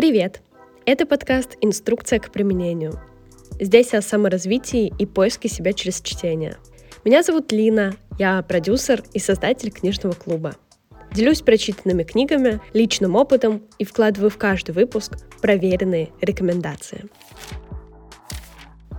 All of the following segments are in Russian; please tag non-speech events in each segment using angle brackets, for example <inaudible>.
Привет! Это подкаст «Инструкция к применению». Здесь о саморазвитии и поиске себя через чтение. Меня зовут Лина, я продюсер и создатель книжного клуба. Делюсь прочитанными книгами, личным опытом и вкладываю в каждый выпуск проверенные рекомендации.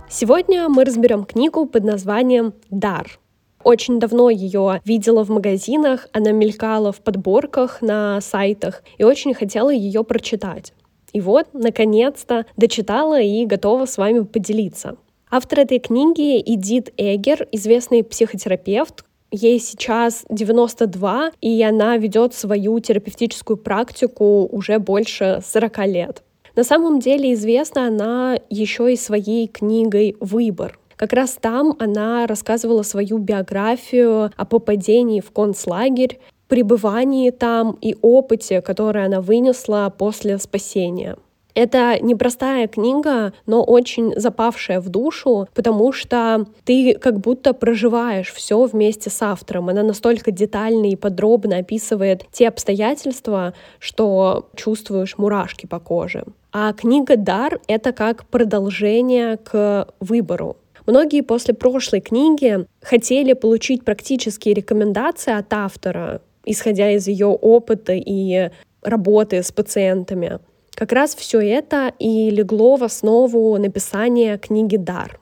Сегодня мы разберем книгу под названием «Дар». Очень давно ее видела в магазинах, она мелькала в подборках на сайтах и очень хотела ее прочитать. И вот, наконец-то, дочитала и готова с вами поделиться. Автор этой книги Эдит Эгер, известный психотерапевт, Ей сейчас 92, и она ведет свою терапевтическую практику уже больше 40 лет. На самом деле известна она еще и своей книгой «Выбор». Как раз там она рассказывала свою биографию о попадении в концлагерь, пребывании там и опыте, который она вынесла после спасения. Это непростая книга, но очень запавшая в душу, потому что ты как будто проживаешь все вместе с автором. Она настолько детально и подробно описывает те обстоятельства, что чувствуешь мурашки по коже. А книга «Дар» — это как продолжение к выбору. Многие после прошлой книги хотели получить практические рекомендации от автора, исходя из ее опыта и работы с пациентами. Как раз все это и легло в основу написания книги «Дар».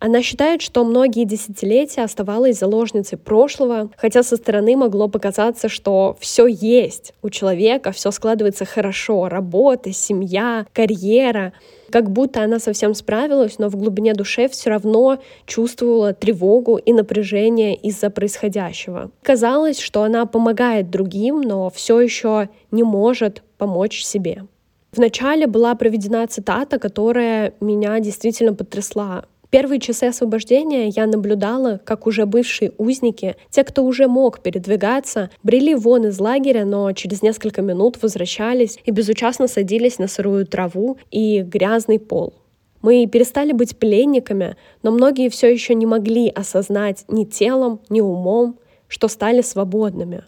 Она считает, что многие десятилетия оставалась заложницей прошлого, хотя со стороны могло показаться, что все есть у человека, все складывается хорошо, работа, семья, карьера, как будто она совсем справилась, но в глубине души все равно чувствовала тревогу и напряжение из-за происходящего. Казалось, что она помогает другим, но все еще не может помочь себе. Вначале была проведена цитата, которая меня действительно потрясла. Первые часы освобождения я наблюдала, как уже бывшие узники, те, кто уже мог передвигаться, брели вон из лагеря, но через несколько минут возвращались и безучастно садились на сырую траву и грязный пол. Мы перестали быть пленниками, но многие все еще не могли осознать ни телом, ни умом, что стали свободными,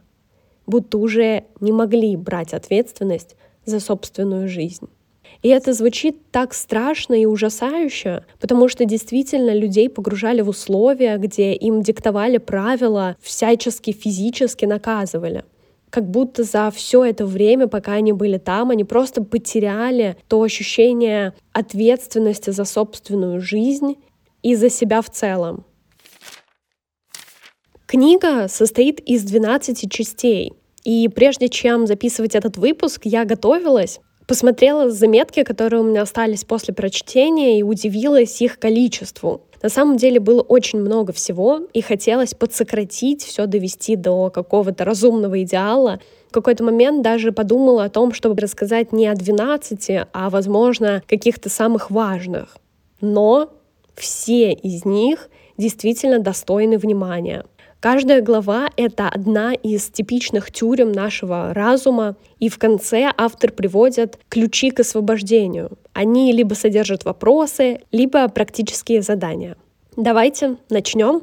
будто уже не могли брать ответственность за собственную жизнь. И это звучит так страшно и ужасающе, потому что действительно людей погружали в условия, где им диктовали правила, всячески физически наказывали как будто за все это время, пока они были там, они просто потеряли то ощущение ответственности за собственную жизнь и за себя в целом. Книга состоит из 12 частей. И прежде чем записывать этот выпуск, я готовилась Посмотрела заметки, которые у меня остались после прочтения, и удивилась их количеству. На самом деле было очень много всего, и хотелось подсократить, все довести до какого-то разумного идеала. В какой-то момент даже подумала о том, чтобы рассказать не о 12, а, возможно, каких-то самых важных. Но все из них действительно достойны внимания. Каждая глава — это одна из типичных тюрем нашего разума, и в конце автор приводит ключи к освобождению. Они либо содержат вопросы, либо практические задания. Давайте начнем.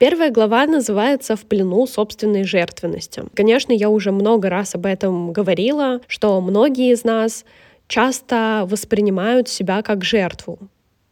Первая глава называется «В плену собственной жертвенности». Конечно, я уже много раз об этом говорила, что многие из нас часто воспринимают себя как жертву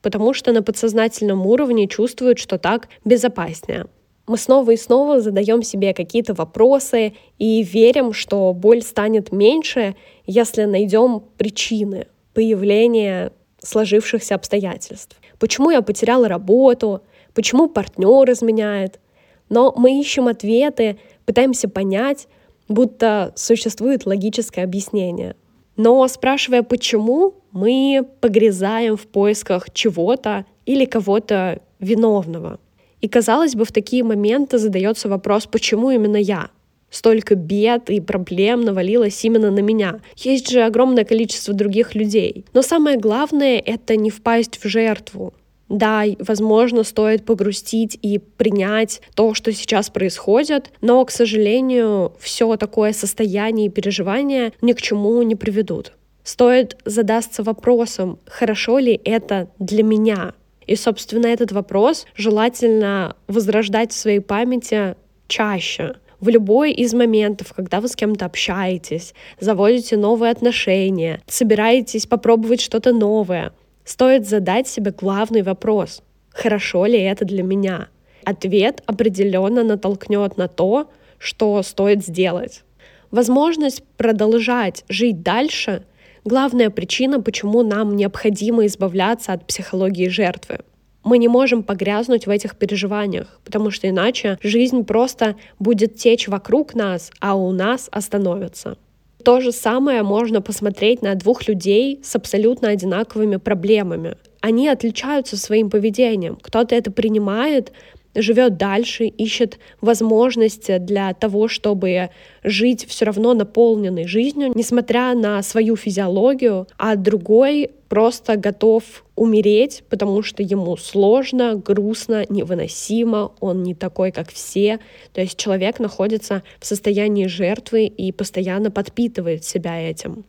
потому что на подсознательном уровне чувствуют, что так безопаснее. Мы снова и снова задаем себе какие-то вопросы и верим, что боль станет меньше, если найдем причины появления сложившихся обстоятельств. Почему я потеряла работу? Почему партнер изменяет? Но мы ищем ответы, пытаемся понять, будто существует логическое объяснение. Но спрашивая почему, мы погрязаем в поисках чего-то или кого-то виновного. И казалось бы, в такие моменты задается вопрос, почему именно я? Столько бед и проблем навалилось именно на меня. Есть же огромное количество других людей. Но самое главное — это не впасть в жертву, да, возможно, стоит погрустить и принять то, что сейчас происходит, но, к сожалению, все такое состояние и переживания ни к чему не приведут. Стоит задаться вопросом, хорошо ли это для меня. И, собственно, этот вопрос желательно возрождать в своей памяти чаще. В любой из моментов, когда вы с кем-то общаетесь, заводите новые отношения, собираетесь попробовать что-то новое, стоит задать себе главный вопрос. Хорошо ли это для меня? Ответ определенно натолкнет на то, что стоит сделать. Возможность продолжать жить дальше — главная причина, почему нам необходимо избавляться от психологии жертвы. Мы не можем погрязнуть в этих переживаниях, потому что иначе жизнь просто будет течь вокруг нас, а у нас остановится. То же самое можно посмотреть на двух людей с абсолютно одинаковыми проблемами. Они отличаются своим поведением. Кто-то это принимает, живет дальше, ищет возможности для того, чтобы жить все равно наполненной жизнью, несмотря на свою физиологию, а другой просто готов умереть, потому что ему сложно, грустно, невыносимо, он не такой, как все. То есть человек находится в состоянии жертвы и постоянно подпитывает себя этим.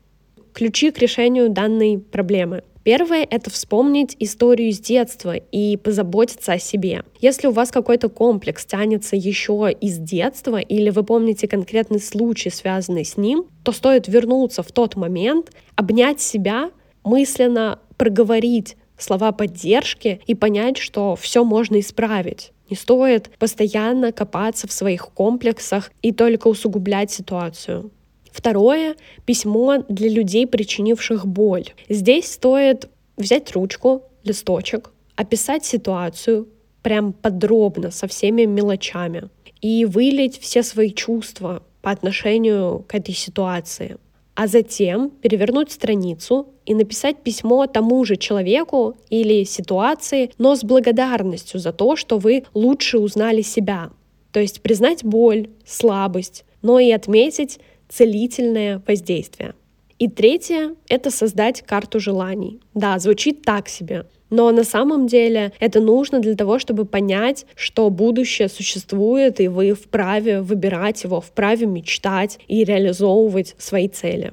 Ключи к решению данной проблемы — Первое — это вспомнить историю с детства и позаботиться о себе. Если у вас какой-то комплекс тянется еще из детства, или вы помните конкретный случай, связанный с ним, то стоит вернуться в тот момент, обнять себя, мысленно проговорить слова поддержки и понять, что все можно исправить. Не стоит постоянно копаться в своих комплексах и только усугублять ситуацию. Второе — письмо для людей, причинивших боль. Здесь стоит взять ручку, листочек, описать ситуацию прям подробно, со всеми мелочами, и вылить все свои чувства по отношению к этой ситуации. А затем перевернуть страницу и написать письмо тому же человеку или ситуации, но с благодарностью за то, что вы лучше узнали себя. То есть признать боль, слабость, но и отметить целительное воздействие. И третье — это создать карту желаний. Да, звучит так себе, но на самом деле это нужно для того, чтобы понять, что будущее существует, и вы вправе выбирать его, вправе мечтать и реализовывать свои цели.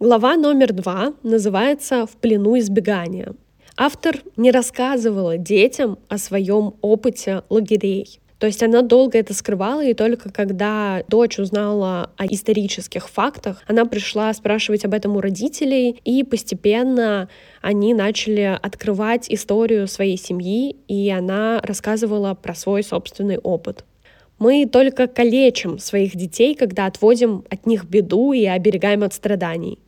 Глава номер два называется «В плену избегания». Автор не рассказывала детям о своем опыте лагерей. То есть она долго это скрывала, и только когда дочь узнала о исторических фактах, она пришла спрашивать об этом у родителей, и постепенно они начали открывать историю своей семьи, и она рассказывала про свой собственный опыт. Мы только калечим своих детей, когда отводим от них беду и оберегаем от страданий.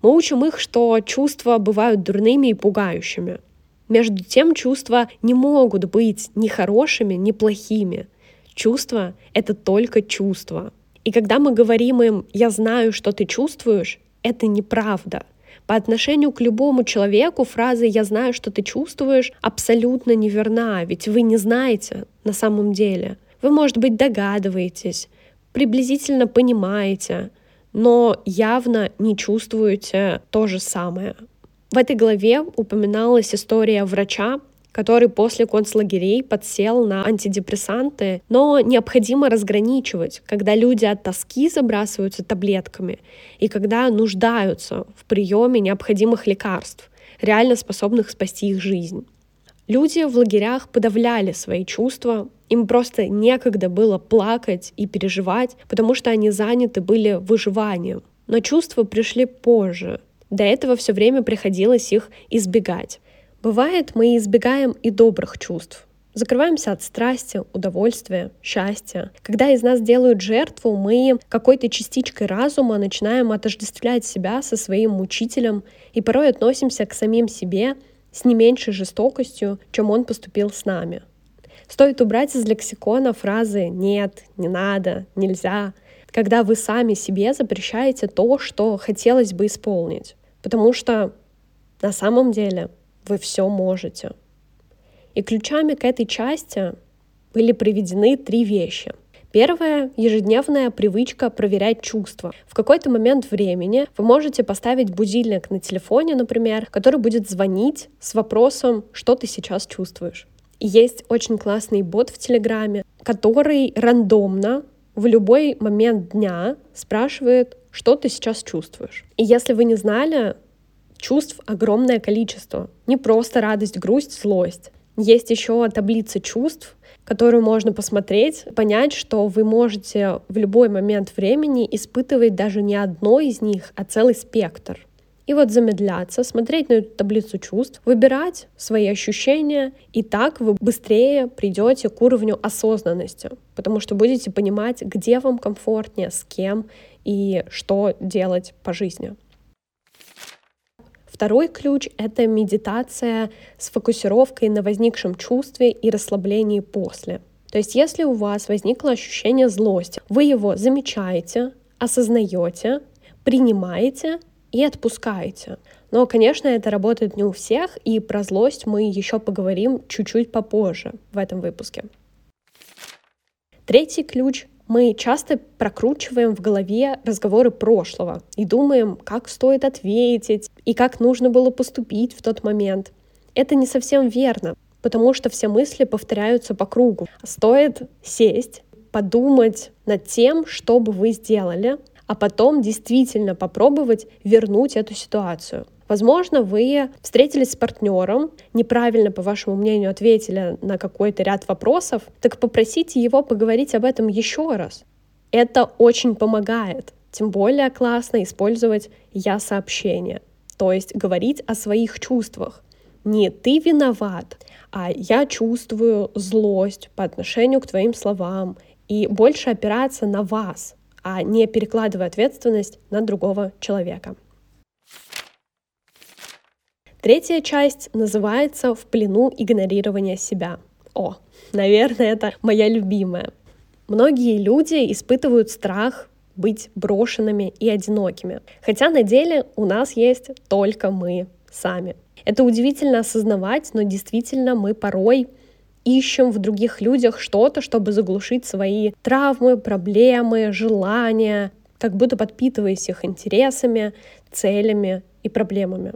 Мы учим их, что чувства бывают дурными и пугающими. Между тем чувства не могут быть ни хорошими, ни плохими. Чувства — это только чувства. И когда мы говорим им «я знаю, что ты чувствуешь», это неправда. По отношению к любому человеку фраза «я знаю, что ты чувствуешь» абсолютно неверна, ведь вы не знаете на самом деле. Вы, может быть, догадываетесь, приблизительно понимаете, но явно не чувствуете то же самое. В этой главе упоминалась история врача, который после концлагерей подсел на антидепрессанты, но необходимо разграничивать, когда люди от тоски забрасываются таблетками и когда нуждаются в приеме необходимых лекарств, реально способных спасти их жизнь. Люди в лагерях подавляли свои чувства, им просто некогда было плакать и переживать, потому что они заняты были выживанием. Но чувства пришли позже, до этого все время приходилось их избегать. Бывает, мы избегаем и добрых чувств. Закрываемся от страсти, удовольствия, счастья. Когда из нас делают жертву, мы какой-то частичкой разума начинаем отождествлять себя со своим мучителем и порой относимся к самим себе с не меньшей жестокостью, чем он поступил с нами. Стоит убрать из лексикона фразы «нет», «не надо», «нельзя», когда вы сами себе запрещаете то, что хотелось бы исполнить. Потому что на самом деле вы все можете. И ключами к этой части были приведены три вещи. Первое — ежедневная привычка проверять чувства. В какой-то момент времени вы можете поставить будильник на телефоне, например, который будет звонить с вопросом, что ты сейчас чувствуешь. И есть очень классный бот в Телеграме, который рандомно в любой момент дня спрашивает, что ты сейчас чувствуешь. И если вы не знали, чувств огромное количество. Не просто радость, грусть, злость. Есть еще таблица чувств, которую можно посмотреть, понять, что вы можете в любой момент времени испытывать даже не одно из них, а целый спектр. И вот замедляться, смотреть на эту таблицу чувств, выбирать свои ощущения, и так вы быстрее придете к уровню осознанности, потому что будете понимать, где вам комфортнее, с кем и что делать по жизни. Второй ключ — это медитация с фокусировкой на возникшем чувстве и расслаблении после. То есть если у вас возникло ощущение злости, вы его замечаете, осознаете, принимаете и отпускаете. Но, конечно, это работает не у всех, и про злость мы еще поговорим чуть-чуть попозже в этом выпуске. Третий ключ мы часто прокручиваем в голове разговоры прошлого и думаем, как стоит ответить и как нужно было поступить в тот момент. Это не совсем верно, потому что все мысли повторяются по кругу. Стоит сесть, подумать над тем, что бы вы сделали, а потом действительно попробовать вернуть эту ситуацию. Возможно, вы встретились с партнером, неправильно, по вашему мнению, ответили на какой-то ряд вопросов, так попросите его поговорить об этом еще раз. Это очень помогает. Тем более классно использовать «я-сообщение», то есть говорить о своих чувствах. Не «ты виноват», а «я чувствую злость по отношению к твоим словам», и больше опираться на вас, а не перекладывая ответственность на другого человека. Третья часть называется «В плену игнорирования себя». О, наверное, это моя любимая. Многие люди испытывают страх быть брошенными и одинокими. Хотя на деле у нас есть только мы сами. Это удивительно осознавать, но действительно мы порой ищем в других людях что-то, чтобы заглушить свои травмы, проблемы, желания, как будто подпитываясь их интересами, целями и проблемами.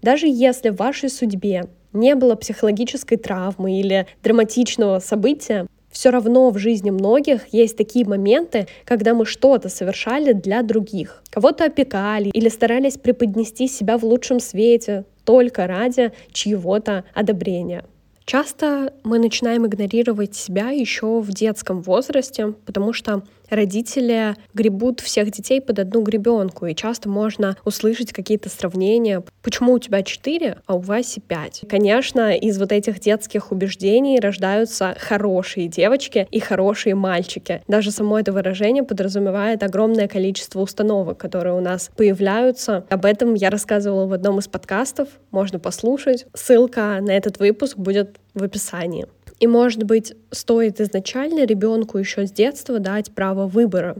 Даже если в вашей судьбе не было психологической травмы или драматичного события, все равно в жизни многих есть такие моменты, когда мы что-то совершали для других. Кого-то опекали или старались преподнести себя в лучшем свете только ради чьего-то одобрения. Часто мы начинаем игнорировать себя еще в детском возрасте, потому что родители гребут всех детей под одну гребенку, и часто можно услышать какие-то сравнения. Почему у тебя 4, а у Васи 5? Конечно, из вот этих детских убеждений рождаются хорошие девочки и хорошие мальчики. Даже само это выражение подразумевает огромное количество установок, которые у нас появляются. Об этом я рассказывала в одном из подкастов, можно послушать. Ссылка на этот выпуск будет в описании. И, может быть, стоит изначально ребенку еще с детства дать право выбора.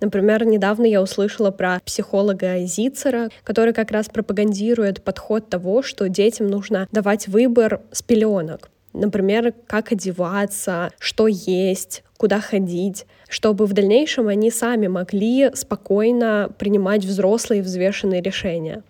Например, недавно я услышала про психолога Зицера, который как раз пропагандирует подход того, что детям нужно давать выбор с пеленок. Например, как одеваться, что есть, куда ходить, чтобы в дальнейшем они сами могли спокойно принимать взрослые взвешенные решения.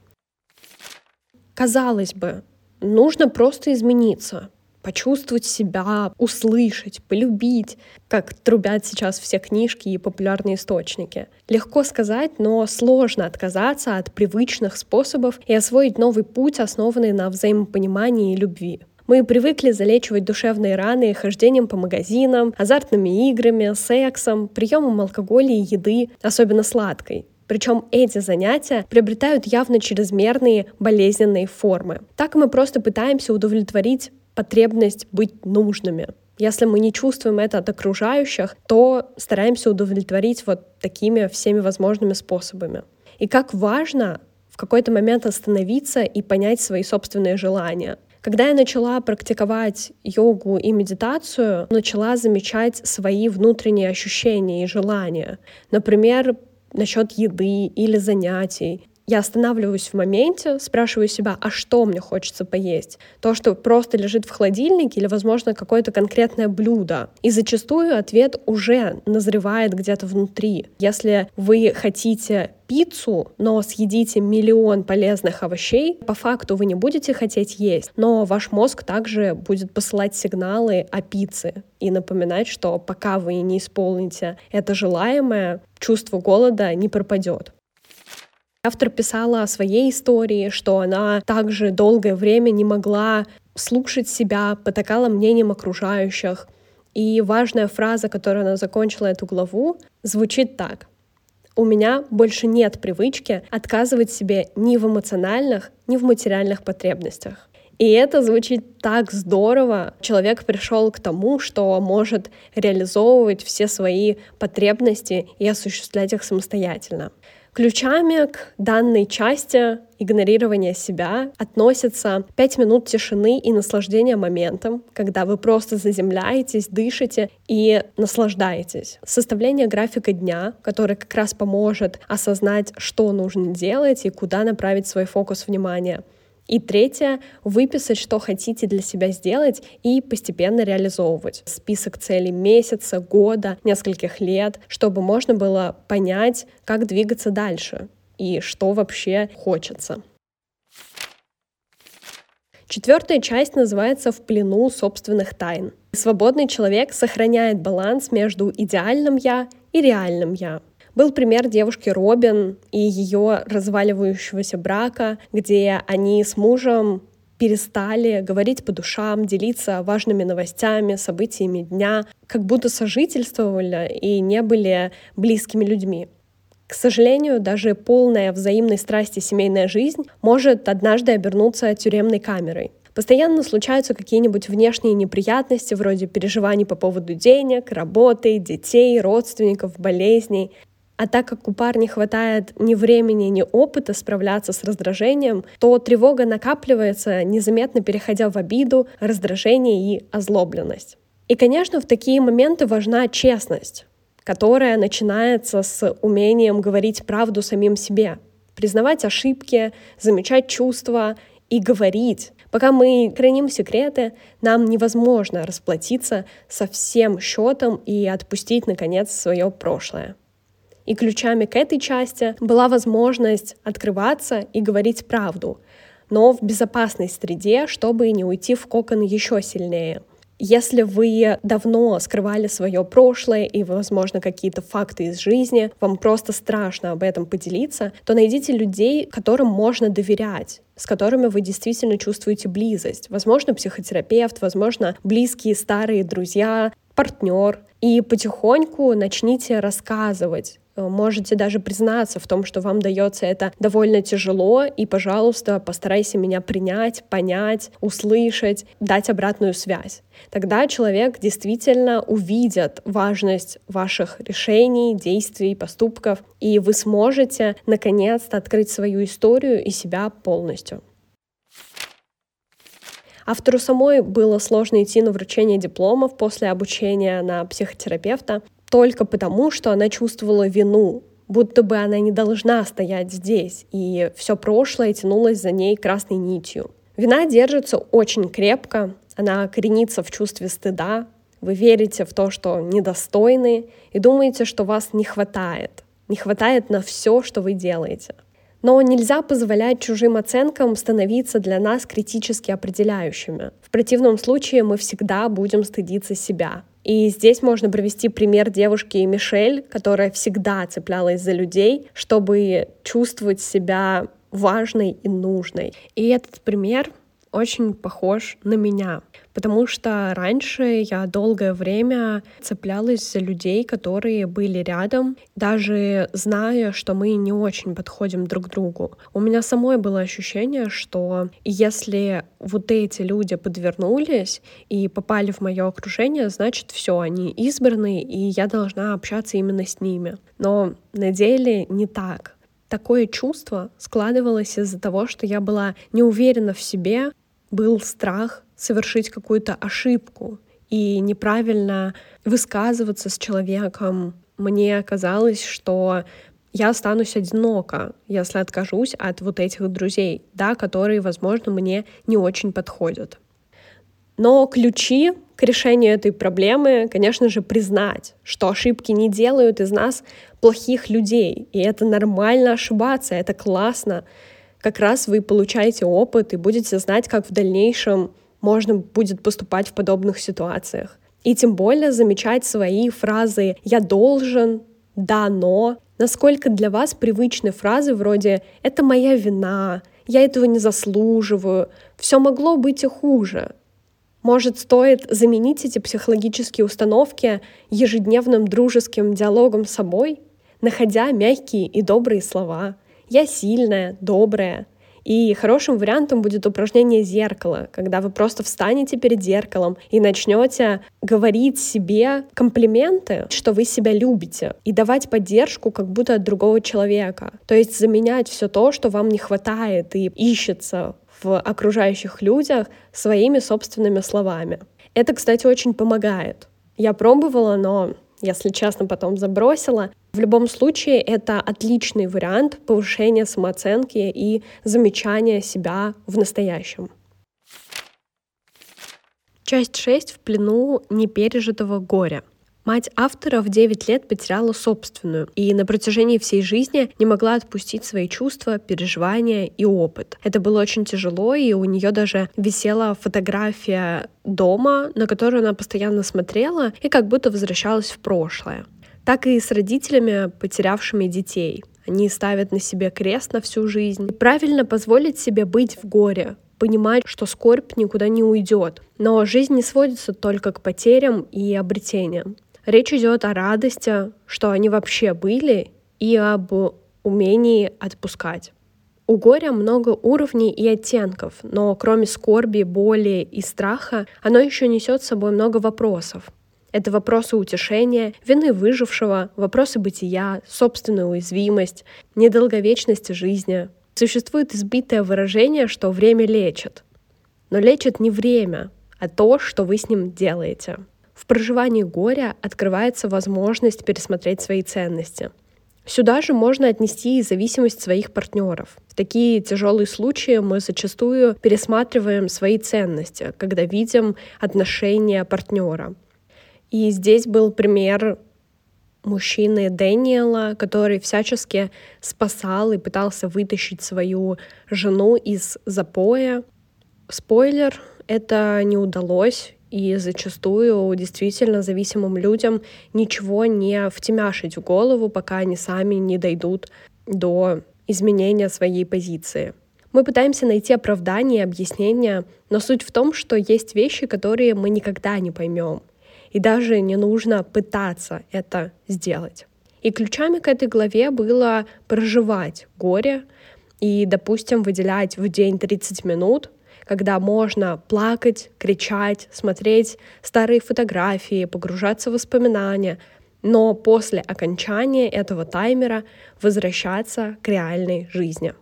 Казалось бы, нужно просто измениться, почувствовать себя, услышать, полюбить, как трубят сейчас все книжки и популярные источники. Легко сказать, но сложно отказаться от привычных способов и освоить новый путь, основанный на взаимопонимании и любви. Мы привыкли залечивать душевные раны хождением по магазинам, азартными играми, сексом, приемом алкоголя и еды, особенно сладкой. Причем эти занятия приобретают явно чрезмерные болезненные формы. Так мы просто пытаемся удовлетворить потребность быть нужными. Если мы не чувствуем это от окружающих, то стараемся удовлетворить вот такими всеми возможными способами. И как важно в какой-то момент остановиться и понять свои собственные желания. Когда я начала практиковать йогу и медитацию, начала замечать свои внутренние ощущения и желания. Например, насчет еды или занятий я останавливаюсь в моменте, спрашиваю себя, а что мне хочется поесть? То, что просто лежит в холодильнике или, возможно, какое-то конкретное блюдо. И зачастую ответ уже назревает где-то внутри. Если вы хотите пиццу, но съедите миллион полезных овощей, по факту вы не будете хотеть есть, но ваш мозг также будет посылать сигналы о пицце и напоминать, что пока вы не исполните это желаемое, чувство голода не пропадет. Автор писала о своей истории, что она также долгое время не могла слушать себя, потакала мнением окружающих. И важная фраза, которой она закончила эту главу, звучит так. У меня больше нет привычки отказывать себе ни в эмоциональных, ни в материальных потребностях. И это звучит так здорово. Человек пришел к тому, что может реализовывать все свои потребности и осуществлять их самостоятельно. Ключами к данной части игнорирования себя относятся 5 минут тишины и наслаждения моментом, когда вы просто заземляетесь, дышите и наслаждаетесь. Составление графика дня, который как раз поможет осознать, что нужно делать и куда направить свой фокус внимания — и третье — выписать, что хотите для себя сделать и постепенно реализовывать. Список целей месяца, года, нескольких лет, чтобы можно было понять, как двигаться дальше и что вообще хочется. Четвертая часть называется «В плену собственных тайн». Свободный человек сохраняет баланс между идеальным «я» и реальным «я». Был пример девушки Робин и ее разваливающегося брака, где они с мужем перестали говорить по душам, делиться важными новостями, событиями дня, как будто сожительствовали и не были близкими людьми. К сожалению, даже полная взаимной страсти семейная жизнь может однажды обернуться тюремной камерой. Постоянно случаются какие-нибудь внешние неприятности, вроде переживаний по поводу денег, работы, детей, родственников, болезней. А так как у парня хватает ни времени, ни опыта справляться с раздражением, то тревога накапливается, незаметно переходя в обиду, раздражение и озлобленность. И, конечно, в такие моменты важна честность, которая начинается с умением говорить правду самим себе, признавать ошибки, замечать чувства и говорить. Пока мы храним секреты, нам невозможно расплатиться со всем счетом и отпустить, наконец, свое прошлое. И ключами к этой части была возможность открываться и говорить правду, но в безопасной среде, чтобы не уйти в кокон еще сильнее. Если вы давно скрывали свое прошлое и, возможно, какие-то факты из жизни, вам просто страшно об этом поделиться, то найдите людей, которым можно доверять, с которыми вы действительно чувствуете близость. Возможно, психотерапевт, возможно, близкие старые друзья, партнер. И потихоньку начните рассказывать можете даже признаться в том, что вам дается это довольно тяжело, и, пожалуйста, постарайся меня принять, понять, услышать, дать обратную связь. Тогда человек действительно увидит важность ваших решений, действий, поступков, и вы сможете наконец-то открыть свою историю и себя полностью. Автору самой было сложно идти на вручение дипломов после обучения на психотерапевта, только потому, что она чувствовала вину, будто бы она не должна стоять здесь, и все прошлое тянулось за ней красной нитью. Вина держится очень крепко, она коренится в чувстве стыда, вы верите в то, что недостойны, и думаете, что вас не хватает. Не хватает на все, что вы делаете. Но нельзя позволять чужим оценкам становиться для нас критически определяющими. В противном случае мы всегда будем стыдиться себя. И здесь можно провести пример девушки Мишель, которая всегда цеплялась за людей, чтобы чувствовать себя важной и нужной. И этот пример очень похож на меня, потому что раньше я долгое время цеплялась за людей, которые были рядом, даже зная, что мы не очень подходим друг другу. У меня самой было ощущение, что если вот эти люди подвернулись и попали в мое окружение, значит все, они избраны, и я должна общаться именно с ними. Но на деле не так. Такое чувство складывалось из-за того, что я была не уверена в себе, был страх совершить какую-то ошибку и неправильно высказываться с человеком. Мне казалось, что я останусь одинока, если откажусь от вот этих друзей, да, которые, возможно, мне не очень подходят. Но ключи к решению этой проблемы, конечно же, признать, что ошибки не делают из нас плохих людей, и это нормально ошибаться, это классно как раз вы получаете опыт и будете знать, как в дальнейшем можно будет поступать в подобных ситуациях. И тем более замечать свои фразы «я должен», «да, но», насколько для вас привычны фразы вроде «это моя вина», «я этого не заслуживаю», «все могло быть и хуже». Может, стоит заменить эти психологические установки ежедневным дружеским диалогом с собой, находя мягкие и добрые слова. «Я сильная», «добрая», и хорошим вариантом будет упражнение зеркала, когда вы просто встанете перед зеркалом и начнете говорить себе комплименты, что вы себя любите, и давать поддержку как будто от другого человека. То есть заменять все то, что вам не хватает и ищется в окружающих людях своими собственными словами. Это, кстати, очень помогает. Я пробовала, но если честно, потом забросила. В любом случае, это отличный вариант повышения самооценки и замечания себя в настоящем. Часть 6 в плену непережитого горя. Мать автора в 9 лет потеряла собственную и на протяжении всей жизни не могла отпустить свои чувства, переживания и опыт. Это было очень тяжело, и у нее даже висела фотография дома, на которую она постоянно смотрела и как будто возвращалась в прошлое. Так и с родителями, потерявшими детей. Они ставят на себе крест на всю жизнь. И правильно позволить себе быть в горе, понимать, что скорбь никуда не уйдет. Но жизнь не сводится только к потерям и обретениям. Речь идет о радости, что они вообще были, и об умении отпускать. У горя много уровней и оттенков, но кроме скорби, боли и страха, оно еще несет с собой много вопросов. Это вопросы утешения, вины выжившего, вопросы бытия, собственная уязвимость, недолговечности жизни. Существует избитое выражение, что время лечит. Но лечит не время, а то, что вы с ним делаете. В проживании горя открывается возможность пересмотреть свои ценности. Сюда же можно отнести и зависимость своих партнеров. В такие тяжелые случаи мы зачастую пересматриваем свои ценности, когда видим отношения партнера. И здесь был пример мужчины Дэниела, который всячески спасал и пытался вытащить свою жену из запоя. Спойлер, это не удалось, и зачастую действительно зависимым людям ничего не втемяшить в голову, пока они сами не дойдут до изменения своей позиции. Мы пытаемся найти оправдание объяснение, но суть в том, что есть вещи, которые мы никогда не поймем. И даже не нужно пытаться это сделать. И ключами к этой главе было проживать горе и, допустим, выделять в день 30 минут когда можно плакать, кричать, смотреть старые фотографии, погружаться в воспоминания, но после окончания этого таймера возвращаться к реальной жизни.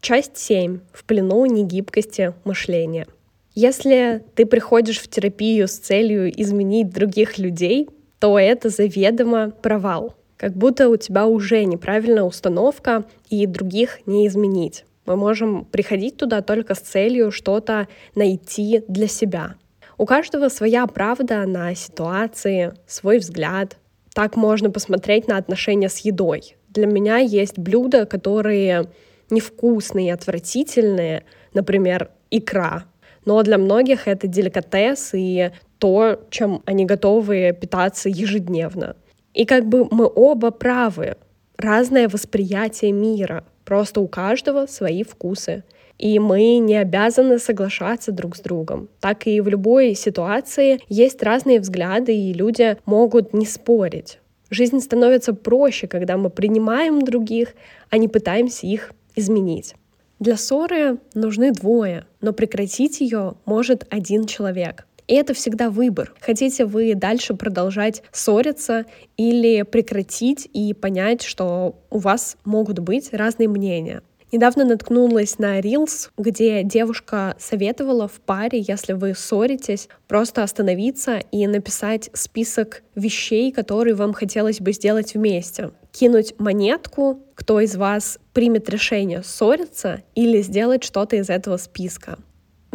Часть 7. В плену негибкости мышления. Если ты приходишь в терапию с целью изменить других людей, то это заведомо провал. Как будто у тебя уже неправильная установка и других не изменить. Мы можем приходить туда только с целью что-то найти для себя. У каждого своя правда на ситуации, свой взгляд. Так можно посмотреть на отношения с едой. Для меня есть блюда, которые невкусные, отвратительные, например, икра. Но для многих это деликатес и то, чем они готовы питаться ежедневно. И как бы мы оба правы. Разное восприятие мира — Просто у каждого свои вкусы. И мы не обязаны соглашаться друг с другом. Так и в любой ситуации есть разные взгляды, и люди могут не спорить. Жизнь становится проще, когда мы принимаем других, а не пытаемся их изменить. Для ссоры нужны двое, но прекратить ее может один человек. И это всегда выбор. Хотите вы дальше продолжать ссориться или прекратить и понять, что у вас могут быть разные мнения. Недавно наткнулась на Reels, где девушка советовала в паре, если вы ссоритесь, просто остановиться и написать список вещей, которые вам хотелось бы сделать вместе. Кинуть монетку, кто из вас примет решение ссориться или сделать что-то из этого списка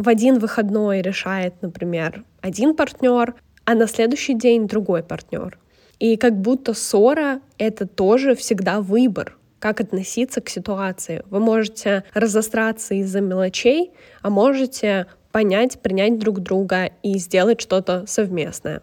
в один выходной решает, например, один партнер, а на следующий день другой партнер. И как будто ссора — это тоже всегда выбор, как относиться к ситуации. Вы можете разостраться из-за мелочей, а можете понять, принять друг друга и сделать что-то совместное.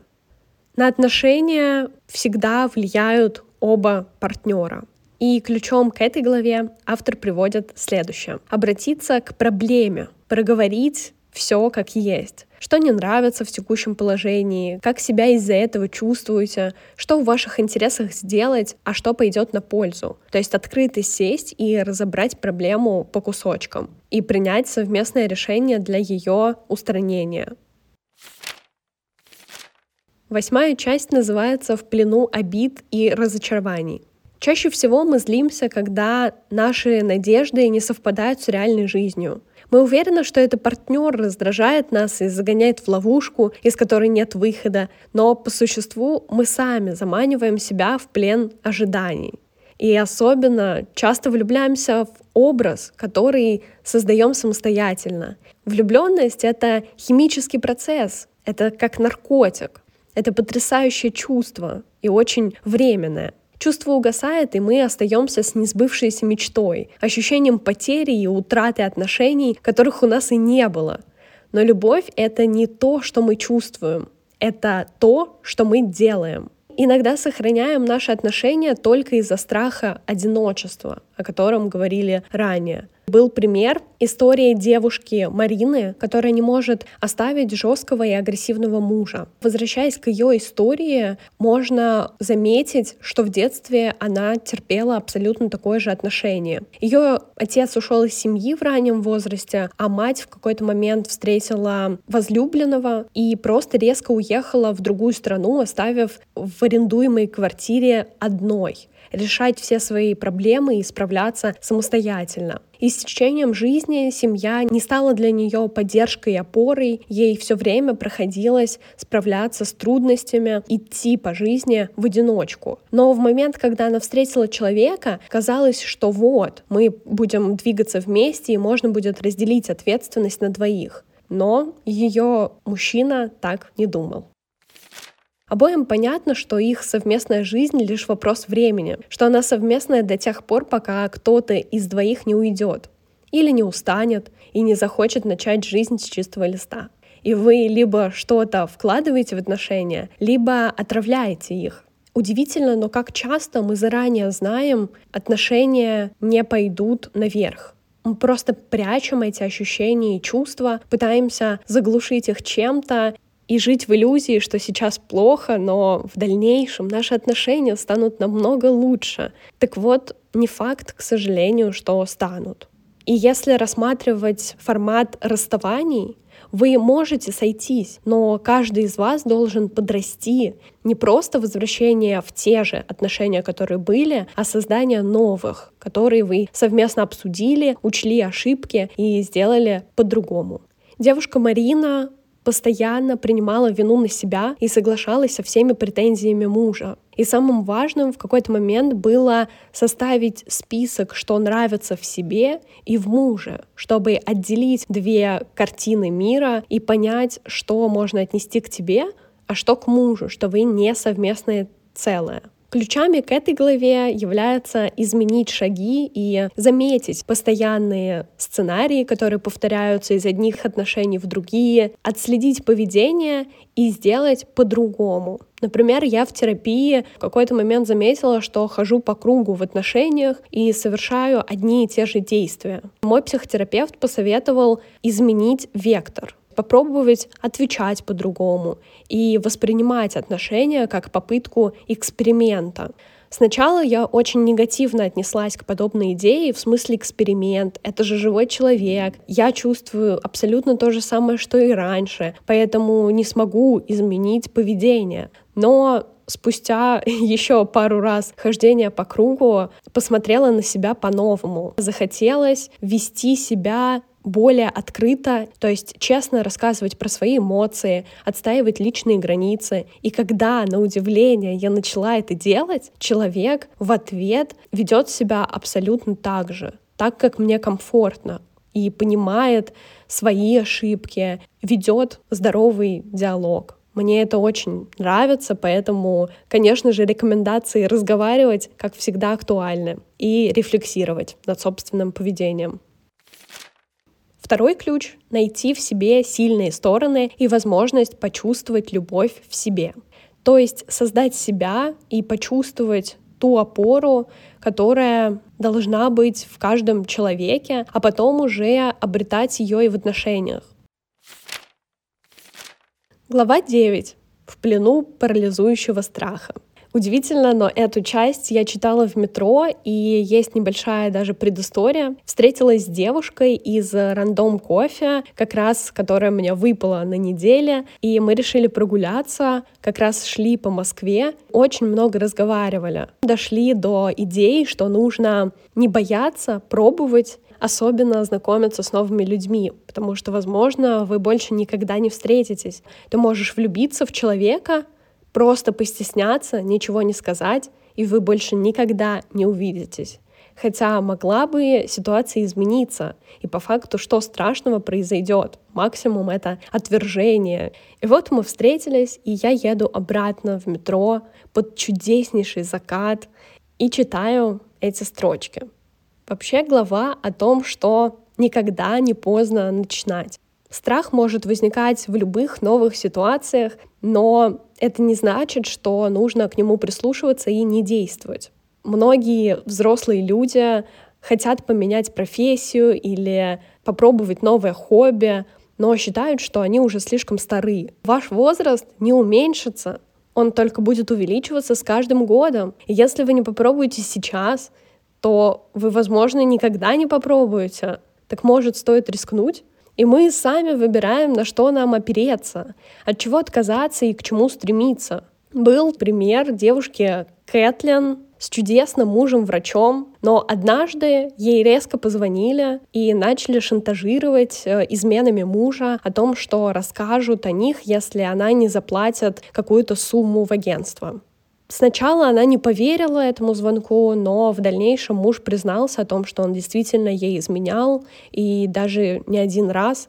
На отношения всегда влияют оба партнера. И ключом к этой главе автор приводит следующее. Обратиться к проблеме, проговорить все как есть. Что не нравится в текущем положении, как себя из-за этого чувствуете, что в ваших интересах сделать, а что пойдет на пользу. То есть открыто сесть и разобрать проблему по кусочкам и принять совместное решение для ее устранения. Восьмая часть называется «В плену обид и разочарований». Чаще всего мы злимся, когда наши надежды не совпадают с реальной жизнью. Мы уверены, что это партнер раздражает нас и загоняет в ловушку, из которой нет выхода, но по существу мы сами заманиваем себя в плен ожиданий. И особенно часто влюбляемся в образ, который создаем самостоятельно. Влюбленность — это химический процесс, это как наркотик, это потрясающее чувство и очень временное. Чувство угасает, и мы остаемся с несбывшейся мечтой, ощущением потери и утраты отношений, которых у нас и не было. Но любовь — это не то, что мы чувствуем, это то, что мы делаем. Иногда сохраняем наши отношения только из-за страха одиночества, о котором говорили ранее. Был пример истории девушки Марины, которая не может оставить жесткого и агрессивного мужа. Возвращаясь к ее истории, можно заметить, что в детстве она терпела абсолютно такое же отношение. Ее отец ушел из семьи в раннем возрасте, а мать в какой-то момент встретила возлюбленного и просто резко уехала в другую страну, оставив в арендуемой квартире одной решать все свои проблемы и справляться самостоятельно. И с течением жизни семья не стала для нее поддержкой и опорой, ей все время проходилось справляться с трудностями, идти по жизни в одиночку. Но в момент, когда она встретила человека, казалось, что вот, мы будем двигаться вместе и можно будет разделить ответственность на двоих. Но ее мужчина так не думал. Обоим понятно, что их совместная жизнь — лишь вопрос времени, что она совместная до тех пор, пока кто-то из двоих не уйдет или не устанет и не захочет начать жизнь с чистого листа. И вы либо что-то вкладываете в отношения, либо отравляете их. Удивительно, но как часто мы заранее знаем, отношения не пойдут наверх. Мы просто прячем эти ощущения и чувства, пытаемся заглушить их чем-то и жить в иллюзии, что сейчас плохо, но в дальнейшем наши отношения станут намного лучше. Так вот, не факт, к сожалению, что станут. И если рассматривать формат расставаний, вы можете сойтись, но каждый из вас должен подрасти. Не просто возвращение в те же отношения, которые были, а создание новых, которые вы совместно обсудили, учли ошибки и сделали по-другому. Девушка Марина постоянно принимала вину на себя и соглашалась со всеми претензиями мужа. И самым важным в какой-то момент было составить список, что нравится в себе и в муже, чтобы отделить две картины мира и понять, что можно отнести к тебе, а что к мужу, что вы не совместное целое. Ключами к этой главе является изменить шаги и заметить постоянные сценарии, которые повторяются из одних отношений в другие, отследить поведение и сделать по-другому. Например, я в терапии в какой-то момент заметила, что хожу по кругу в отношениях и совершаю одни и те же действия. Мой психотерапевт посоветовал изменить вектор попробовать отвечать по-другому и воспринимать отношения как попытку эксперимента. Сначала я очень негативно отнеслась к подобной идее, в смысле эксперимент, это же живой человек, я чувствую абсолютно то же самое, что и раньше, поэтому не смогу изменить поведение. Но спустя <laughs> еще пару раз хождения по кругу посмотрела на себя по-новому. Захотелось вести себя более открыто, то есть честно рассказывать про свои эмоции, отстаивать личные границы. И когда, на удивление, я начала это делать, человек в ответ ведет себя абсолютно так же, так, как мне комфортно, и понимает свои ошибки, ведет здоровый диалог. Мне это очень нравится, поэтому, конечно же, рекомендации разговаривать, как всегда, актуальны и рефлексировать над собственным поведением. Второй ключ — найти в себе сильные стороны и возможность почувствовать любовь в себе. То есть создать себя и почувствовать ту опору, которая должна быть в каждом человеке, а потом уже обретать ее и в отношениях. Глава 9. В плену парализующего страха. Удивительно, но эту часть я читала в метро, и есть небольшая даже предыстория. Встретилась с девушкой из рандом кофе, как раз которая меня выпала на неделе, и мы решили прогуляться, как раз шли по Москве, очень много разговаривали. Дошли до идеи, что нужно не бояться, пробовать, особенно знакомиться с новыми людьми, потому что, возможно, вы больше никогда не встретитесь. Ты можешь влюбиться в человека, просто постесняться, ничего не сказать, и вы больше никогда не увидитесь. Хотя могла бы ситуация измениться, и по факту что страшного произойдет? Максимум это отвержение. И вот мы встретились, и я еду обратно в метро под чудеснейший закат и читаю эти строчки. Вообще глава о том, что никогда не поздно начинать. Страх может возникать в любых новых ситуациях, но это не значит, что нужно к нему прислушиваться и не действовать. Многие взрослые люди хотят поменять профессию или попробовать новое хобби, но считают, что они уже слишком стары. Ваш возраст не уменьшится, он только будет увеличиваться с каждым годом. И если вы не попробуете сейчас, то вы, возможно, никогда не попробуете. Так может, стоит рискнуть? И мы сами выбираем, на что нам опереться, от чего отказаться и к чему стремиться. Был пример девушки Кэтлин с чудесным мужем-врачом, но однажды ей резко позвонили и начали шантажировать э, изменами мужа о том, что расскажут о них, если она не заплатит какую-то сумму в агентство. Сначала она не поверила этому звонку, но в дальнейшем муж признался о том, что он действительно ей изменял, и даже не один раз.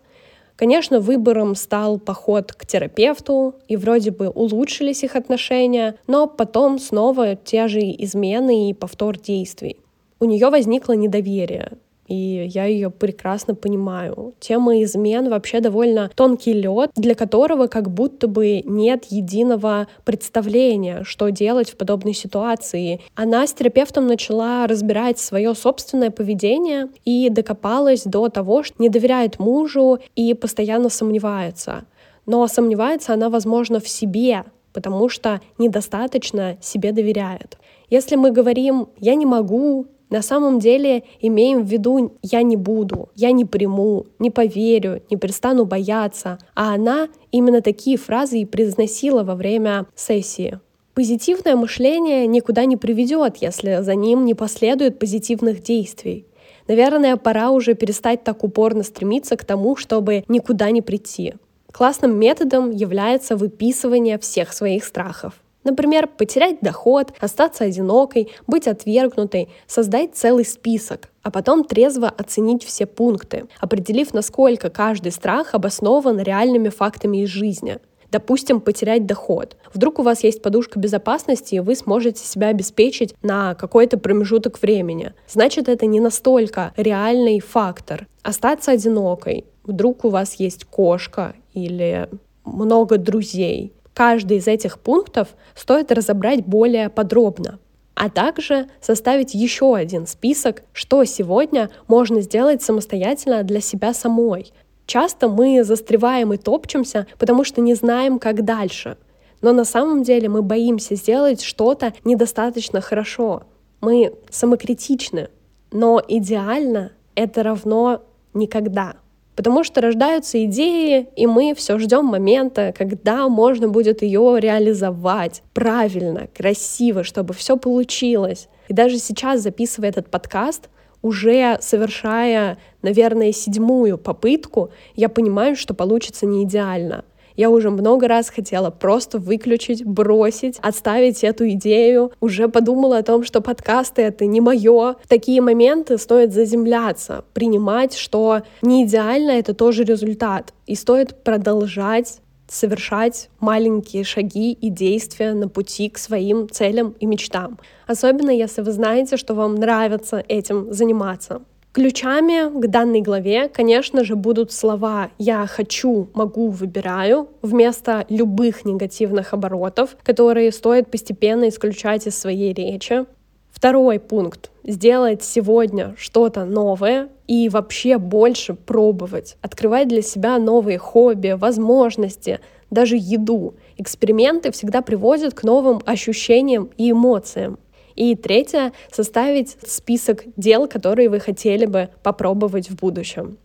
Конечно, выбором стал поход к терапевту, и вроде бы улучшились их отношения, но потом снова те же измены и повтор действий. У нее возникло недоверие, и я ее прекрасно понимаю. Тема измен вообще довольно тонкий лед, для которого как будто бы нет единого представления, что делать в подобной ситуации. Она с терапевтом начала разбирать свое собственное поведение и докопалась до того, что не доверяет мужу и постоянно сомневается. Но сомневается она, возможно, в себе, потому что недостаточно себе доверяет. Если мы говорим «я не могу», на самом деле имеем в виду «я не буду», «я не приму», «не поверю», «не перестану бояться», а она именно такие фразы и произносила во время сессии. Позитивное мышление никуда не приведет, если за ним не последует позитивных действий. Наверное, пора уже перестать так упорно стремиться к тому, чтобы никуда не прийти. Классным методом является выписывание всех своих страхов. Например, потерять доход, остаться одинокой, быть отвергнутой, создать целый список, а потом трезво оценить все пункты, определив, насколько каждый страх обоснован реальными фактами из жизни. Допустим, потерять доход. Вдруг у вас есть подушка безопасности, и вы сможете себя обеспечить на какой-то промежуток времени. Значит, это не настолько реальный фактор. Остаться одинокой. Вдруг у вас есть кошка или много друзей каждый из этих пунктов стоит разобрать более подробно, а также составить еще один список, что сегодня можно сделать самостоятельно для себя самой. Часто мы застреваем и топчемся, потому что не знаем, как дальше. Но на самом деле мы боимся сделать что-то недостаточно хорошо. Мы самокритичны. Но идеально это равно никогда. Потому что рождаются идеи, и мы все ждем момента, когда можно будет ее реализовать правильно, красиво, чтобы все получилось. И даже сейчас, записывая этот подкаст, уже совершая, наверное, седьмую попытку, я понимаю, что получится не идеально. Я уже много раз хотела просто выключить, бросить, отставить эту идею. Уже подумала о том, что подкасты — это не мое. В такие моменты стоит заземляться, принимать, что не идеально — это тоже результат. И стоит продолжать совершать маленькие шаги и действия на пути к своим целям и мечтам. Особенно если вы знаете, что вам нравится этим заниматься. Ключами к данной главе, конечно же, будут слова «я хочу», «могу», «выбираю» вместо любых негативных оборотов, которые стоит постепенно исключать из своей речи. Второй пункт — сделать сегодня что-то новое и вообще больше пробовать, открывать для себя новые хобби, возможности, даже еду. Эксперименты всегда приводят к новым ощущениям и эмоциям. И третье — составить список дел, которые вы хотели бы попробовать в будущем.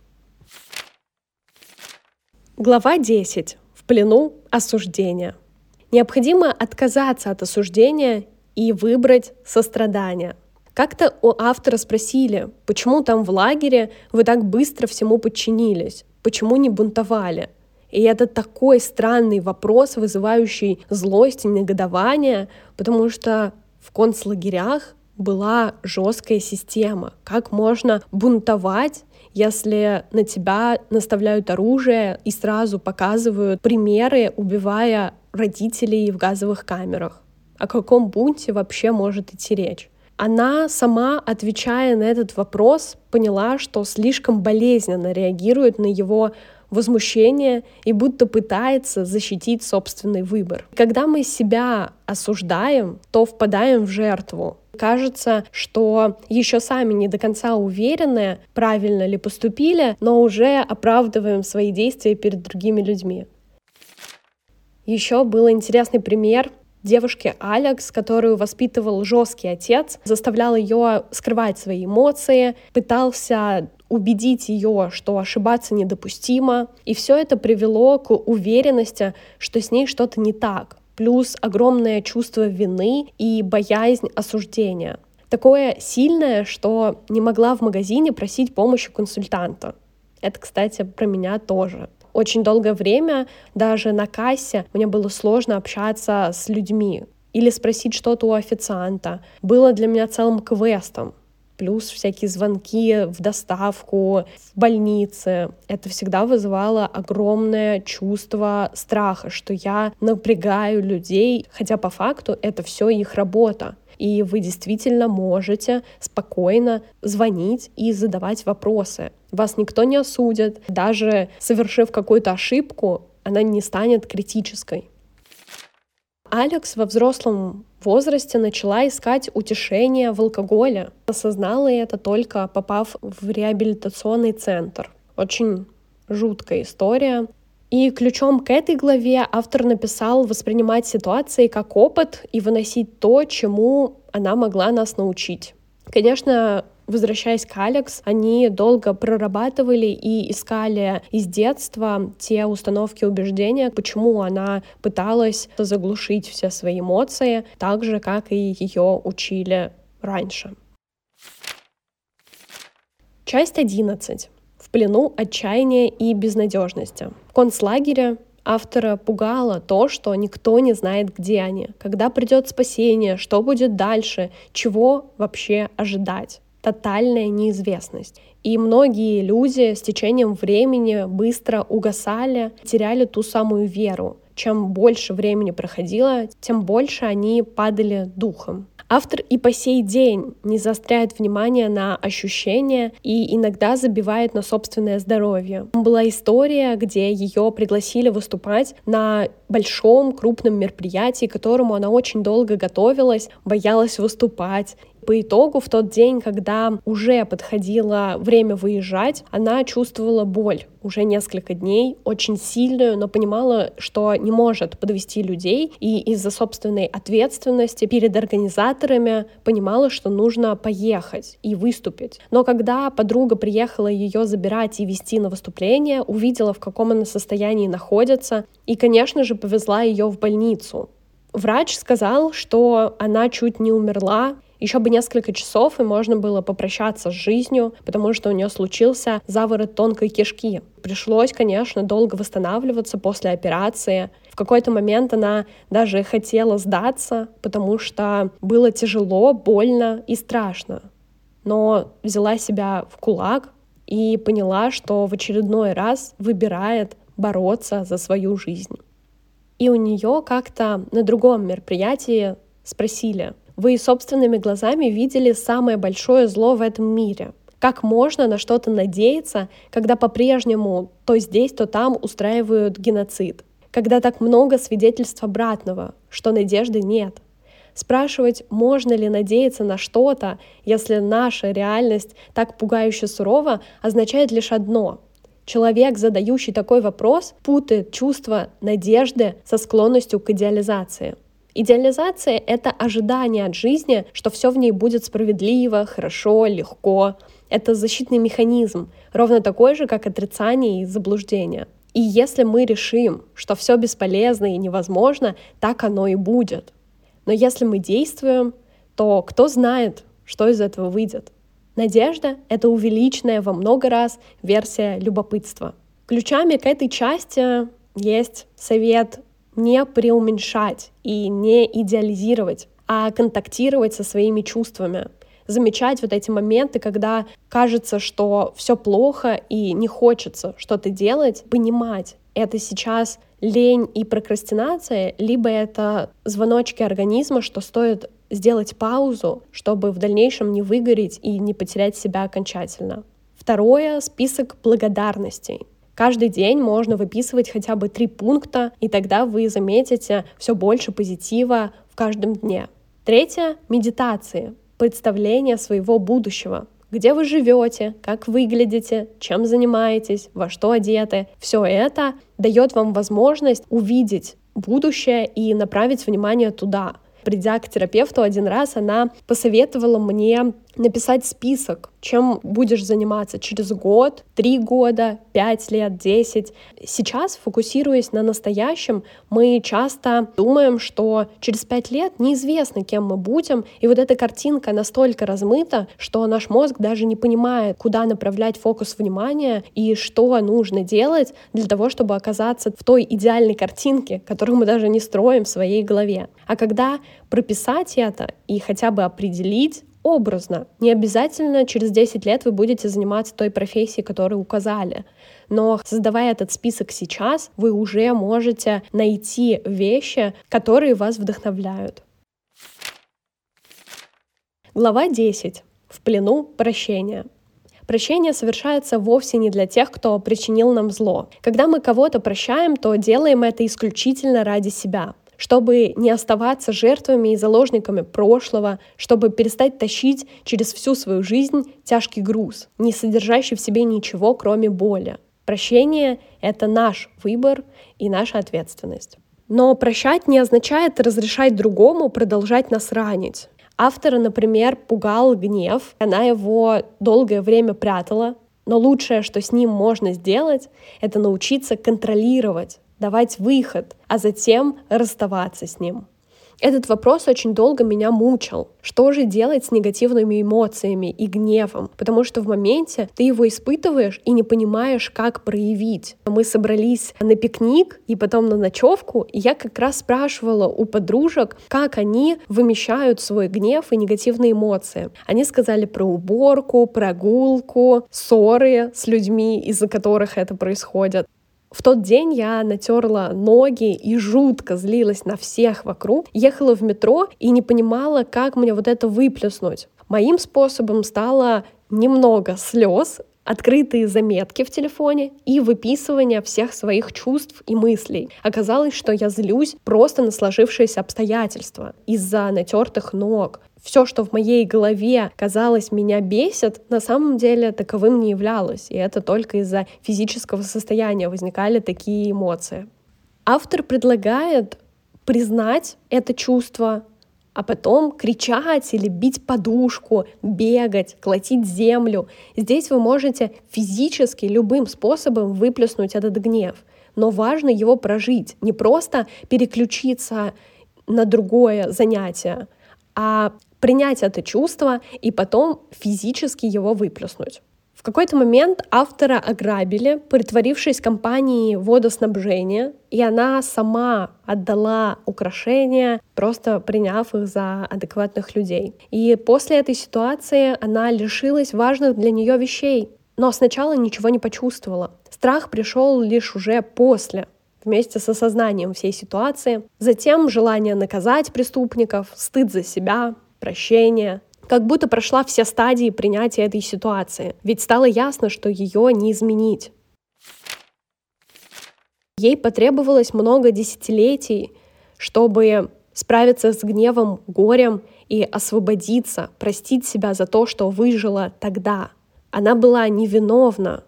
Глава 10. В плену осуждения. Необходимо отказаться от осуждения и выбрать сострадание. Как-то у автора спросили, почему там в лагере вы так быстро всему подчинились, почему не бунтовали. И это такой странный вопрос, вызывающий злость и негодование, потому что в концлагерях была жесткая система. Как можно бунтовать, если на тебя наставляют оружие и сразу показывают примеры, убивая родителей в газовых камерах? О каком бунте вообще может идти речь? Она сама, отвечая на этот вопрос, поняла, что слишком болезненно реагирует на его возмущение и будто пытается защитить собственный выбор. Когда мы себя осуждаем, то впадаем в жертву. Кажется, что еще сами не до конца уверены, правильно ли поступили, но уже оправдываем свои действия перед другими людьми. Еще был интересный пример девушки Алекс, которую воспитывал жесткий отец, заставлял ее скрывать свои эмоции, пытался убедить ее, что ошибаться недопустимо. И все это привело к уверенности, что с ней что-то не так. Плюс огромное чувство вины и боязнь осуждения. Такое сильное, что не могла в магазине просить помощи консультанта. Это, кстати, про меня тоже. Очень долгое время даже на кассе мне было сложно общаться с людьми или спросить что-то у официанта. Было для меня целым квестом плюс всякие звонки в доставку, в больнице. Это всегда вызывало огромное чувство страха, что я напрягаю людей, хотя по факту это все их работа. И вы действительно можете спокойно звонить и задавать вопросы. Вас никто не осудит. Даже совершив какую-то ошибку, она не станет критической. Алекс во взрослом возрасте начала искать утешение в алкоголе. Осознала это только попав в реабилитационный центр. Очень жуткая история. И ключом к этой главе автор написал воспринимать ситуации как опыт и выносить то, чему она могла нас научить. Конечно, Возвращаясь к Алекс, они долго прорабатывали и искали из детства те установки убеждения, почему она пыталась заглушить все свои эмоции, так же, как и ее учили раньше. Часть 11. В плену отчаяния и безнадежности. В концлагере автора пугало то, что никто не знает, где они, когда придет спасение, что будет дальше, чего вообще ожидать тотальная неизвестность. И многие люди с течением времени быстро угасали, теряли ту самую веру. Чем больше времени проходило, тем больше они падали духом. Автор и по сей день не заостряет внимание на ощущения и иногда забивает на собственное здоровье. Была история, где ее пригласили выступать на большом крупном мероприятии, к которому она очень долго готовилась, боялась выступать. По итогу, в тот день, когда уже подходило время выезжать, она чувствовала боль уже несколько дней, очень сильную, но понимала, что не может подвести людей, и из-за собственной ответственности перед организаторами понимала, что нужно поехать и выступить. Но когда подруга приехала ее забирать и вести на выступление, увидела, в каком она состоянии находится, и, конечно же, повезла ее в больницу. Врач сказал, что она чуть не умерла, еще бы несколько часов, и можно было попрощаться с жизнью, потому что у нее случился заворот тонкой кишки. Пришлось, конечно, долго восстанавливаться после операции. В какой-то момент она даже хотела сдаться, потому что было тяжело, больно и страшно. Но взяла себя в кулак и поняла, что в очередной раз выбирает бороться за свою жизнь. И у нее как-то на другом мероприятии спросили, вы собственными глазами видели самое большое зло в этом мире. Как можно на что-то надеяться, когда по-прежнему то здесь, то там устраивают геноцид? Когда так много свидетельств обратного, что надежды нет? Спрашивать, можно ли надеяться на что-то, если наша реальность так пугающе сурова, означает лишь одно — Человек, задающий такой вопрос, путает чувство надежды со склонностью к идеализации. Идеализация — это ожидание от жизни, что все в ней будет справедливо, хорошо, легко. Это защитный механизм, ровно такой же, как отрицание и заблуждение. И если мы решим, что все бесполезно и невозможно, так оно и будет. Но если мы действуем, то кто знает, что из этого выйдет. Надежда — это увеличенная во много раз версия любопытства. Ключами к этой части есть совет не преуменьшать и не идеализировать, а контактировать со своими чувствами, замечать вот эти моменты, когда кажется, что все плохо и не хочется что-то делать, понимать, это сейчас лень и прокрастинация, либо это звоночки организма, что стоит сделать паузу, чтобы в дальнейшем не выгореть и не потерять себя окончательно. Второе — список благодарностей. Каждый день можно выписывать хотя бы три пункта, и тогда вы заметите все больше позитива в каждом дне. Третье — медитации, представление своего будущего. Где вы живете, как выглядите, чем занимаетесь, во что одеты. Все это дает вам возможность увидеть будущее и направить внимание туда. Придя к терапевту один раз, она посоветовала мне написать список, чем будешь заниматься через год, три года, пять лет, десять. Сейчас, фокусируясь на настоящем, мы часто думаем, что через пять лет неизвестно, кем мы будем, и вот эта картинка настолько размыта, что наш мозг даже не понимает, куда направлять фокус внимания и что нужно делать для того, чтобы оказаться в той идеальной картинке, которую мы даже не строим в своей голове. А когда прописать это и хотя бы определить, образно. Не обязательно через 10 лет вы будете заниматься той профессией, которую указали. Но создавая этот список сейчас, вы уже можете найти вещи, которые вас вдохновляют. Глава 10. В плену прощения. Прощение совершается вовсе не для тех, кто причинил нам зло. Когда мы кого-то прощаем, то делаем это исключительно ради себя чтобы не оставаться жертвами и заложниками прошлого, чтобы перестать тащить через всю свою жизнь тяжкий груз, не содержащий в себе ничего, кроме боли. Прощение — это наш выбор и наша ответственность. Но прощать не означает разрешать другому продолжать нас ранить. Автора, например, пугал гнев, она его долгое время прятала, но лучшее, что с ним можно сделать, это научиться контролировать давать выход, а затем расставаться с ним. Этот вопрос очень долго меня мучил. Что же делать с негативными эмоциями и гневом? Потому что в моменте ты его испытываешь и не понимаешь, как проявить. Мы собрались на пикник и потом на ночевку, и я как раз спрашивала у подружек, как они вымещают свой гнев и негативные эмоции. Они сказали про уборку, прогулку, ссоры с людьми, из-за которых это происходит. В тот день я натерла ноги и жутко злилась на всех вокруг. Ехала в метро и не понимала, как мне вот это выплеснуть. Моим способом стало немного слез, открытые заметки в телефоне и выписывание всех своих чувств и мыслей. Оказалось, что я злюсь просто на сложившиеся обстоятельства из-за натертых ног все, что в моей голове казалось меня бесит, на самом деле таковым не являлось. И это только из-за физического состояния возникали такие эмоции. Автор предлагает признать это чувство, а потом кричать или бить подушку, бегать, колотить землю. Здесь вы можете физически любым способом выплеснуть этот гнев. Но важно его прожить, не просто переключиться на другое занятие, а принять это чувство и потом физически его выплеснуть. В какой-то момент автора ограбили, притворившись компанией водоснабжения, и она сама отдала украшения, просто приняв их за адекватных людей. И после этой ситуации она лишилась важных для нее вещей, но сначала ничего не почувствовала. Страх пришел лишь уже после, вместе с осознанием всей ситуации. Затем желание наказать преступников, стыд за себя, прощения, как будто прошла все стадии принятия этой ситуации, ведь стало ясно, что ее не изменить. Ей потребовалось много десятилетий, чтобы справиться с гневом, горем и освободиться, простить себя за то, что выжила тогда. Она была невиновна,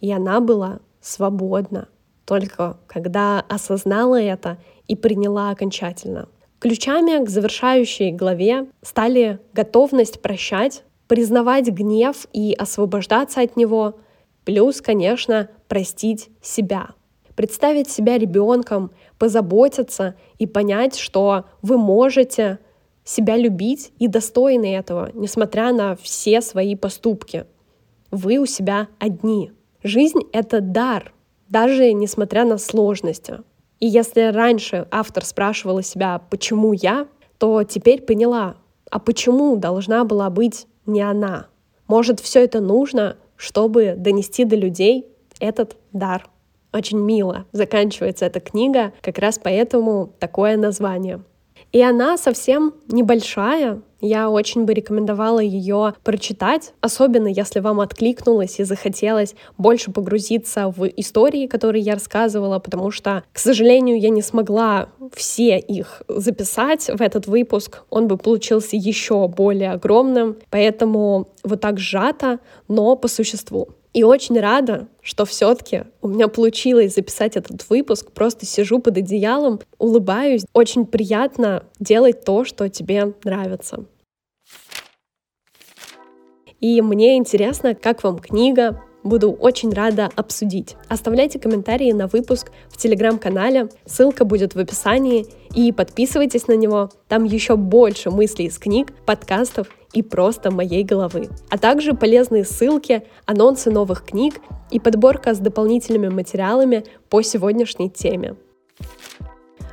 И она была свободна, только когда осознала это и приняла окончательно. Ключами к завершающей главе стали готовность прощать, признавать гнев и освобождаться от него, плюс, конечно, простить себя. Представить себя ребенком, позаботиться и понять, что вы можете себя любить и достойны этого, несмотря на все свои поступки. Вы у себя одни. Жизнь — это дар, даже несмотря на сложности. И если раньше автор спрашивала себя, почему я, то теперь поняла, а почему должна была быть не она? Может, все это нужно, чтобы донести до людей этот дар. Очень мило заканчивается эта книга, как раз поэтому такое название. И она совсем небольшая. Я очень бы рекомендовала ее прочитать, особенно если вам откликнулось и захотелось больше погрузиться в истории, которые я рассказывала, потому что, к сожалению, я не смогла все их записать в этот выпуск. Он бы получился еще более огромным, поэтому вот так сжато, но по существу. И очень рада, что все-таки у меня получилось записать этот выпуск. Просто сижу под одеялом, улыбаюсь. Очень приятно делать то, что тебе нравится. И мне интересно, как вам книга, Буду очень рада обсудить. Оставляйте комментарии на выпуск в телеграм-канале, ссылка будет в описании, и подписывайтесь на него, там еще больше мыслей из книг, подкастов и просто моей головы. А также полезные ссылки, анонсы новых книг и подборка с дополнительными материалами по сегодняшней теме.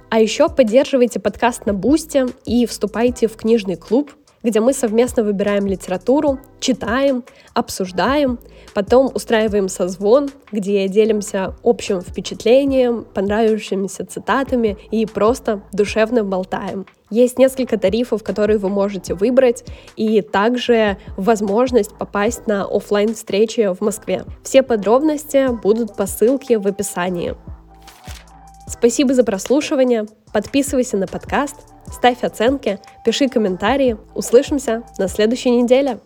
А еще поддерживайте подкаст на Бусте и вступайте в книжный клуб, где мы совместно выбираем литературу, читаем, обсуждаем, потом устраиваем созвон, где делимся общим впечатлением, понравившимися цитатами и просто душевно болтаем. Есть несколько тарифов, которые вы можете выбрать, и также возможность попасть на офлайн встречи в Москве. Все подробности будут по ссылке в описании. Спасибо за прослушивание. Подписывайся на подкаст, ставь оценки, пиши комментарии. Услышимся на следующей неделе.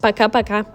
Пока-пока.